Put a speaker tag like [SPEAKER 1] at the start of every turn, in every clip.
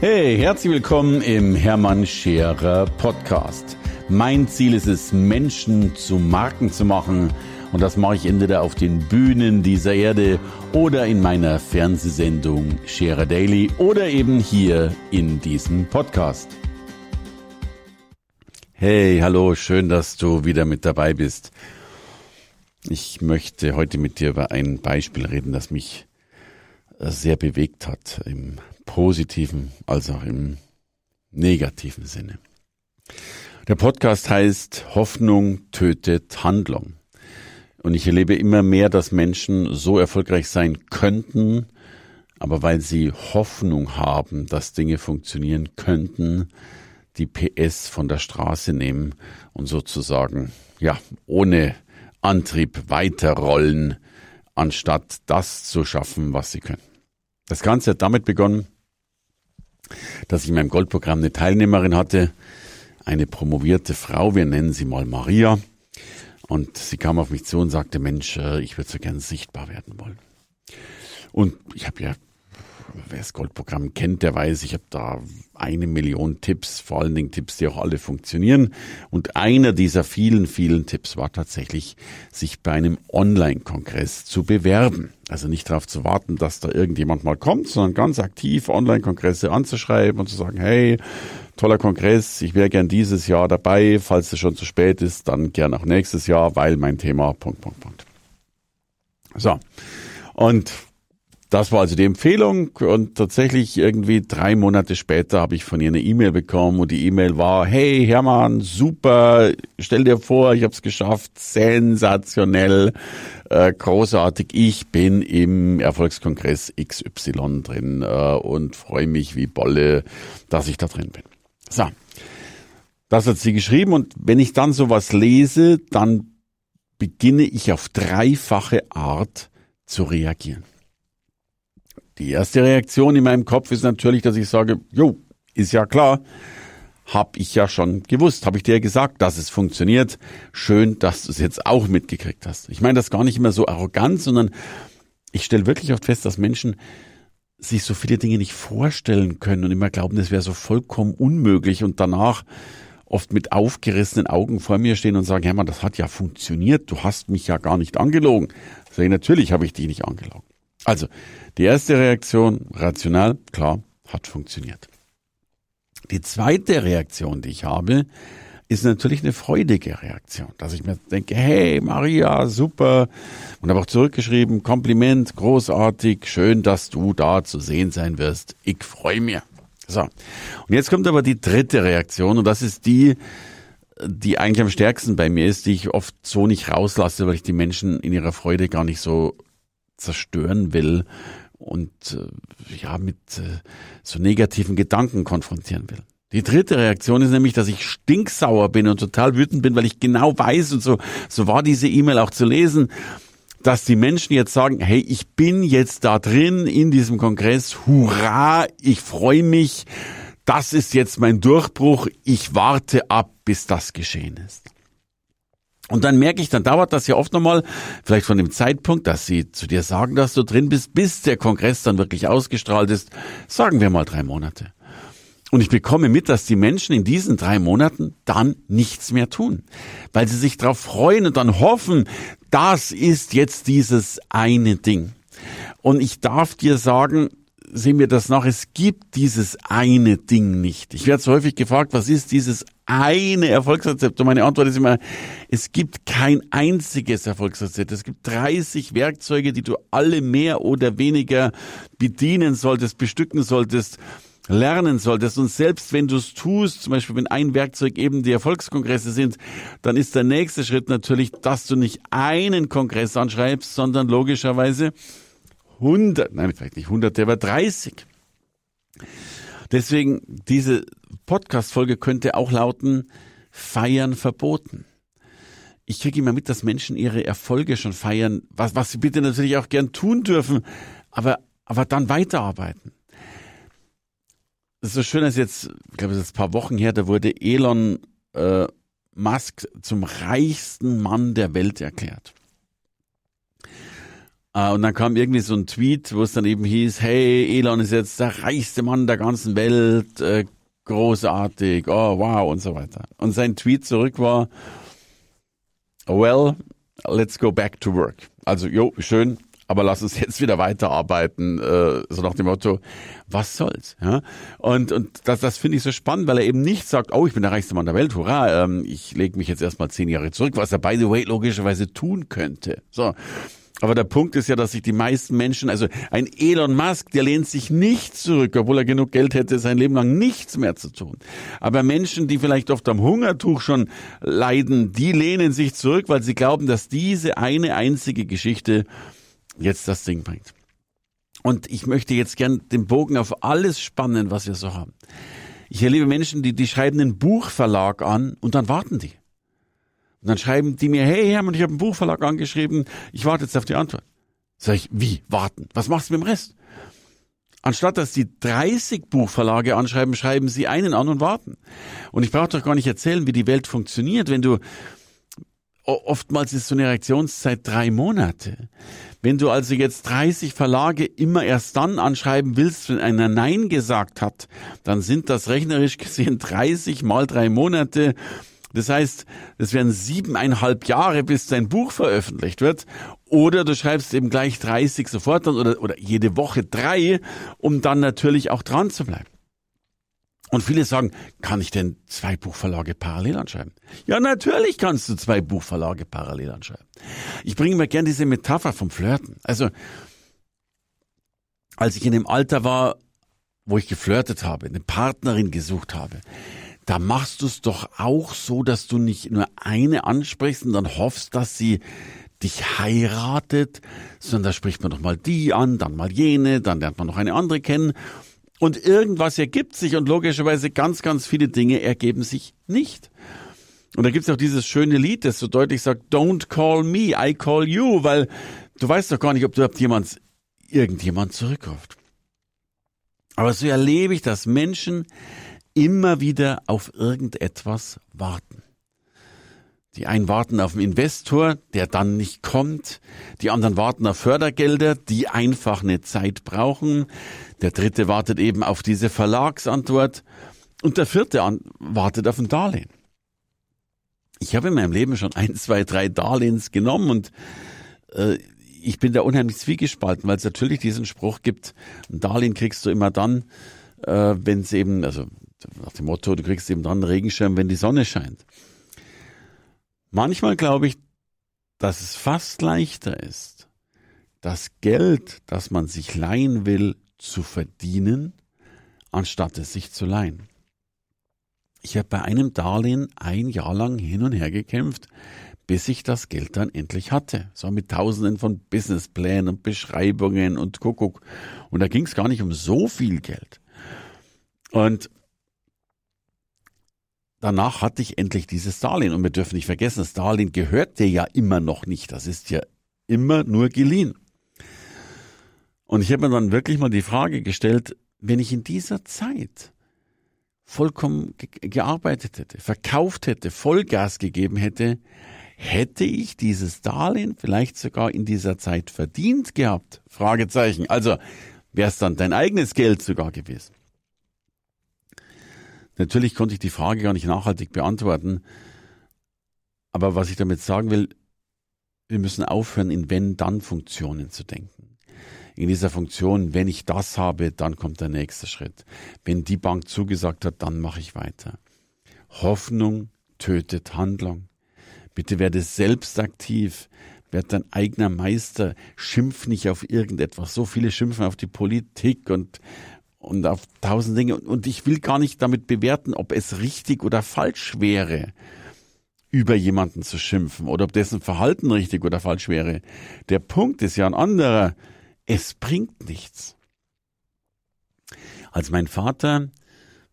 [SPEAKER 1] Hey, herzlich willkommen im Hermann Scherer Podcast. Mein Ziel ist es, Menschen zu Marken zu machen. Und das mache ich entweder auf den Bühnen dieser Erde oder in meiner Fernsehsendung Scherer Daily oder eben hier in diesem Podcast. Hey, hallo, schön, dass du wieder mit dabei bist. Ich möchte heute mit dir über ein Beispiel reden, das mich sehr bewegt hat, im positiven als auch im negativen Sinne. Der Podcast heißt Hoffnung tötet Handlung. Und ich erlebe immer mehr, dass Menschen so erfolgreich sein könnten, aber weil sie Hoffnung haben, dass Dinge funktionieren könnten, die PS von der Straße nehmen und sozusagen, ja, ohne Antrieb weiterrollen, anstatt das zu schaffen, was sie können. Das Ganze hat damit begonnen, dass ich in meinem Goldprogramm eine Teilnehmerin hatte, eine promovierte Frau, wir nennen sie mal Maria. Und sie kam auf mich zu und sagte, Mensch, äh, ich würde so gern sichtbar werden wollen. Und ich habe ja, wer das Goldprogramm kennt, der weiß, ich habe da eine Million Tipps, vor allen Dingen Tipps, die auch alle funktionieren. Und einer dieser vielen, vielen Tipps war tatsächlich, sich bei einem Online-Kongress zu bewerben. Also nicht darauf zu warten, dass da irgendjemand mal kommt, sondern ganz aktiv Online-Kongresse anzuschreiben und zu sagen, hey, toller Kongress, ich wäre gern dieses Jahr dabei, falls es schon zu spät ist, dann gern auch nächstes Jahr, weil mein Thema, Punkt, Punkt, Punkt. So. Und das war also die Empfehlung und tatsächlich irgendwie drei Monate später habe ich von ihr eine E-Mail bekommen und die E-Mail war, hey Hermann, super, stell dir vor, ich habe es geschafft, sensationell, äh, großartig, ich bin im Erfolgskongress XY drin äh, und freue mich wie Bolle, dass ich da drin bin. So, das hat sie geschrieben und wenn ich dann sowas lese, dann beginne ich auf dreifache Art zu reagieren. Die erste Reaktion in meinem Kopf ist natürlich, dass ich sage, jo, ist ja klar, hab ich ja schon gewusst, habe ich dir gesagt, dass es funktioniert. Schön, dass du es jetzt auch mitgekriegt hast. Ich meine das gar nicht immer so arrogant, sondern ich stelle wirklich oft fest, dass Menschen sich so viele Dinge nicht vorstellen können und immer glauben, das wäre so vollkommen unmöglich und danach oft mit aufgerissenen Augen vor mir stehen und sagen, Hermann, das hat ja funktioniert, du hast mich ja gar nicht angelogen. Sag ich, natürlich habe ich dich nicht angelogen. Also, die erste Reaktion, rational, klar, hat funktioniert. Die zweite Reaktion, die ich habe, ist natürlich eine freudige Reaktion, dass ich mir denke, hey Maria, super. Und habe auch zurückgeschrieben, Kompliment, großartig, schön, dass du da zu sehen sein wirst. Ich freue mich. So. Und jetzt kommt aber die dritte Reaktion und das ist die, die eigentlich am stärksten bei mir ist, die ich oft so nicht rauslasse, weil ich die Menschen in ihrer Freude gar nicht so zerstören will und äh, ja mit äh, so negativen Gedanken konfrontieren will. Die dritte Reaktion ist nämlich, dass ich stinksauer bin und total wütend bin, weil ich genau weiß und so so war diese E-Mail auch zu lesen, dass die Menschen jetzt sagen, hey, ich bin jetzt da drin in diesem Kongress, hurra, ich freue mich, das ist jetzt mein Durchbruch, ich warte ab, bis das geschehen ist. Und dann merke ich, dann dauert das ja oft nochmal, vielleicht von dem Zeitpunkt, dass sie zu dir sagen, dass du drin bist, bis der Kongress dann wirklich ausgestrahlt ist, sagen wir mal drei Monate. Und ich bekomme mit, dass die Menschen in diesen drei Monaten dann nichts mehr tun, weil sie sich darauf freuen und dann hoffen, das ist jetzt dieses eine Ding. Und ich darf dir sagen, sehen wir das nach, es gibt dieses eine Ding nicht. Ich werde so häufig gefragt, was ist dieses eine Erfolgsrezept? Und meine Antwort ist immer, es gibt kein einziges Erfolgsrezept. Es gibt 30 Werkzeuge, die du alle mehr oder weniger bedienen solltest, bestücken solltest lernen solltest. Und selbst wenn du es tust, zum Beispiel wenn ein Werkzeug eben die Erfolgskongresse sind, dann ist der nächste Schritt natürlich, dass du nicht einen Kongress anschreibst, sondern logischerweise 100, nein, vielleicht nicht 100, aber 30. Deswegen, diese Podcast-Folge könnte auch lauten, feiern verboten. Ich kriege immer mit, dass Menschen ihre Erfolge schon feiern, was, was sie bitte natürlich auch gern tun dürfen, aber, aber dann weiterarbeiten. Das ist so schön, dass jetzt, ich glaube, es ist ein paar Wochen her, da wurde Elon äh, Musk zum reichsten Mann der Welt erklärt. Äh, und dann kam irgendwie so ein Tweet, wo es dann eben hieß, hey, Elon ist jetzt der reichste Mann der ganzen Welt, äh, großartig, oh wow und so weiter. Und sein Tweet zurück war, well, let's go back to work. Also, jo, schön, aber lass uns jetzt wieder weiterarbeiten, äh, so nach dem Motto, was soll's? Ja? Und, und das, das finde ich so spannend, weil er eben nicht sagt, oh, ich bin der reichste Mann der Welt, hurra, ähm, ich lege mich jetzt erstmal zehn Jahre zurück, was er by the way logischerweise tun könnte. So. Aber der Punkt ist ja, dass sich die meisten Menschen, also ein Elon Musk, der lehnt sich nicht zurück, obwohl er genug Geld hätte, sein Leben lang nichts mehr zu tun. Aber Menschen, die vielleicht oft am Hungertuch schon leiden, die lehnen sich zurück, weil sie glauben, dass diese eine einzige Geschichte jetzt das Ding bringt. Und ich möchte jetzt gern den Bogen auf alles spannen, was wir so haben. Ich erlebe Menschen, die, die schreiben einen Buchverlag an und dann warten die. Und dann schreiben die mir, hey Hermann, ich habe einen Buchverlag angeschrieben, ich warte jetzt auf die Antwort. Sag ich, wie, warten? Was machst du mit dem Rest? Anstatt dass die 30 Buchverlage anschreiben, schreiben sie einen an und warten. Und ich brauche doch gar nicht erzählen, wie die Welt funktioniert, wenn du oftmals ist so eine Reaktionszeit drei Monate. Wenn du also jetzt 30 Verlage immer erst dann anschreiben willst, wenn einer Nein gesagt hat, dann sind das rechnerisch gesehen 30 mal drei Monate das heißt, es werden siebeneinhalb Jahre, bis dein Buch veröffentlicht wird. Oder du schreibst eben gleich 30 sofort dann oder, oder jede Woche drei, um dann natürlich auch dran zu bleiben. Und viele sagen, kann ich denn zwei Buchverlage parallel anschreiben? Ja, natürlich kannst du zwei Buchverlage parallel anschreiben. Ich bringe mir gern diese Metapher vom Flirten. Also, als ich in dem Alter war, wo ich geflirtet habe, eine Partnerin gesucht habe, da machst du es doch auch so, dass du nicht nur eine ansprichst und dann hoffst, dass sie dich heiratet, sondern da spricht man doch mal die an, dann mal jene, dann lernt man noch eine andere kennen. Und irgendwas ergibt sich und logischerweise ganz, ganz viele Dinge ergeben sich nicht. Und da gibt's auch dieses schöne Lied, das so deutlich sagt, Don't call me, I call you, weil du weißt doch gar nicht, ob du überhaupt jemand, irgendjemand zurückruft. Aber so erlebe ich, dass Menschen immer wieder auf irgendetwas warten. Die einen warten auf einen Investor, der dann nicht kommt. Die anderen warten auf Fördergelder, die einfach eine Zeit brauchen. Der dritte wartet eben auf diese Verlagsantwort. Und der vierte wartet auf ein Darlehen. Ich habe in meinem Leben schon ein, zwei, drei Darlehens genommen und äh, ich bin da unheimlich zwiegespalten, weil es natürlich diesen Spruch gibt, ein Darlehen kriegst du immer dann, äh, wenn es eben, also nach dem Motto, du kriegst eben dann einen Regenschirm, wenn die Sonne scheint. Manchmal glaube ich, dass es fast leichter ist, das Geld, das man sich leihen will, zu verdienen, anstatt es sich zu leihen. Ich habe bei einem Darlehen ein Jahr lang hin und her gekämpft, bis ich das Geld dann endlich hatte. So mit Tausenden von Businessplänen und Beschreibungen und Kuckuck. Und da ging es gar nicht um so viel Geld. Und danach hatte ich endlich dieses Darlehen. Und wir dürfen nicht vergessen, das Darlehen gehört dir ja immer noch nicht. Das ist ja immer nur geliehen. Und ich habe mir dann wirklich mal die Frage gestellt, wenn ich in dieser Zeit vollkommen ge gearbeitet hätte, verkauft hätte, Vollgas gegeben hätte, hätte ich dieses Darlehen vielleicht sogar in dieser Zeit verdient gehabt? Fragezeichen. Also wäre es dann dein eigenes Geld sogar gewesen. Natürlich konnte ich die Frage gar nicht nachhaltig beantworten. Aber was ich damit sagen will, wir müssen aufhören, in Wenn-Dann-Funktionen zu denken. In dieser Funktion, wenn ich das habe, dann kommt der nächste Schritt. Wenn die Bank zugesagt hat, dann mache ich weiter. Hoffnung tötet Handlung. Bitte werde selbst aktiv, werd dein eigener Meister, schimpf nicht auf irgendetwas. So viele schimpfen auf die Politik und und auf tausend Dinge. Und ich will gar nicht damit bewerten, ob es richtig oder falsch wäre, über jemanden zu schimpfen oder ob dessen Verhalten richtig oder falsch wäre. Der Punkt ist ja ein anderer. Es bringt nichts. Als mein Vater,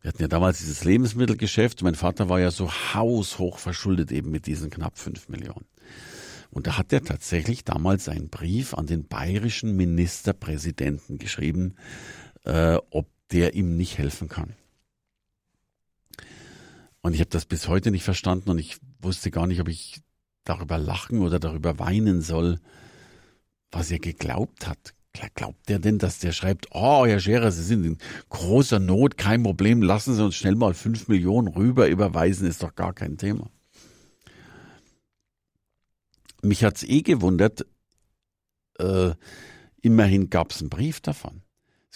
[SPEAKER 1] wir hatten ja damals dieses Lebensmittelgeschäft, mein Vater war ja so haushoch verschuldet eben mit diesen knapp fünf Millionen. Und da hat er tatsächlich damals einen Brief an den bayerischen Ministerpräsidenten geschrieben, äh, ob der ihm nicht helfen kann. Und ich habe das bis heute nicht verstanden und ich wusste gar nicht, ob ich darüber lachen oder darüber weinen soll, was er geglaubt hat. Glaubt der denn, dass der schreibt, oh, Herr Scherer, Sie sind in großer Not, kein Problem, lassen Sie uns schnell mal fünf Millionen rüber überweisen, ist doch gar kein Thema. Mich hat's eh gewundert, äh, immerhin gab's einen Brief davon.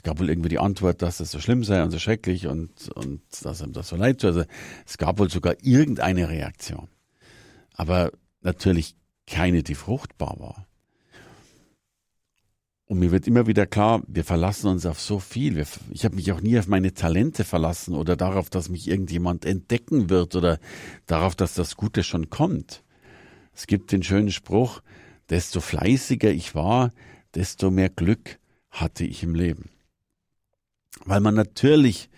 [SPEAKER 1] Es gab wohl irgendwie die Antwort, dass es so schlimm sei und so schrecklich und, und dass ihm das so leid tut. Also es gab wohl sogar irgendeine Reaktion. Aber natürlich keine, die fruchtbar war. Und mir wird immer wieder klar, wir verlassen uns auf so viel. Ich habe mich auch nie auf meine Talente verlassen oder darauf, dass mich irgendjemand entdecken wird oder darauf, dass das Gute schon kommt. Es gibt den schönen Spruch, desto fleißiger ich war, desto mehr Glück hatte ich im Leben. Weil man natürlich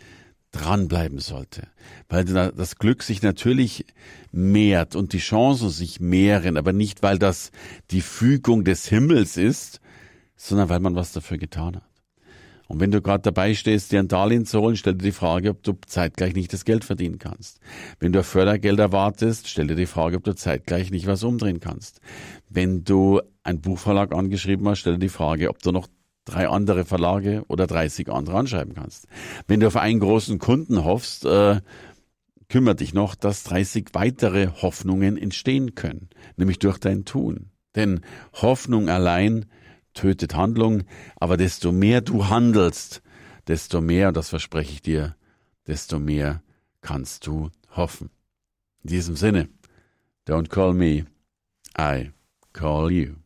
[SPEAKER 1] dranbleiben sollte, weil das Glück sich natürlich mehrt und die Chancen sich mehren, aber nicht, weil das die Fügung des Himmels ist, sondern weil man was dafür getan hat. Und wenn du gerade dabei stehst, dir ein Darlehen zu holen, stell dir die Frage, ob du zeitgleich nicht das Geld verdienen kannst. Wenn du Fördergeld erwartest, stell dir die Frage, ob du zeitgleich nicht was umdrehen kannst. Wenn du einen Buchverlag angeschrieben hast, stell dir die Frage, ob du noch drei andere Verlage oder 30 andere anschreiben kannst. Wenn du auf einen großen Kunden hoffst, äh, kümmere dich noch, dass 30 weitere Hoffnungen entstehen können, nämlich durch dein Tun. Denn Hoffnung allein tötet Handlung, aber desto mehr du handelst, desto mehr, das verspreche ich dir, desto mehr kannst du hoffen. In diesem Sinne, don't call me, I call you.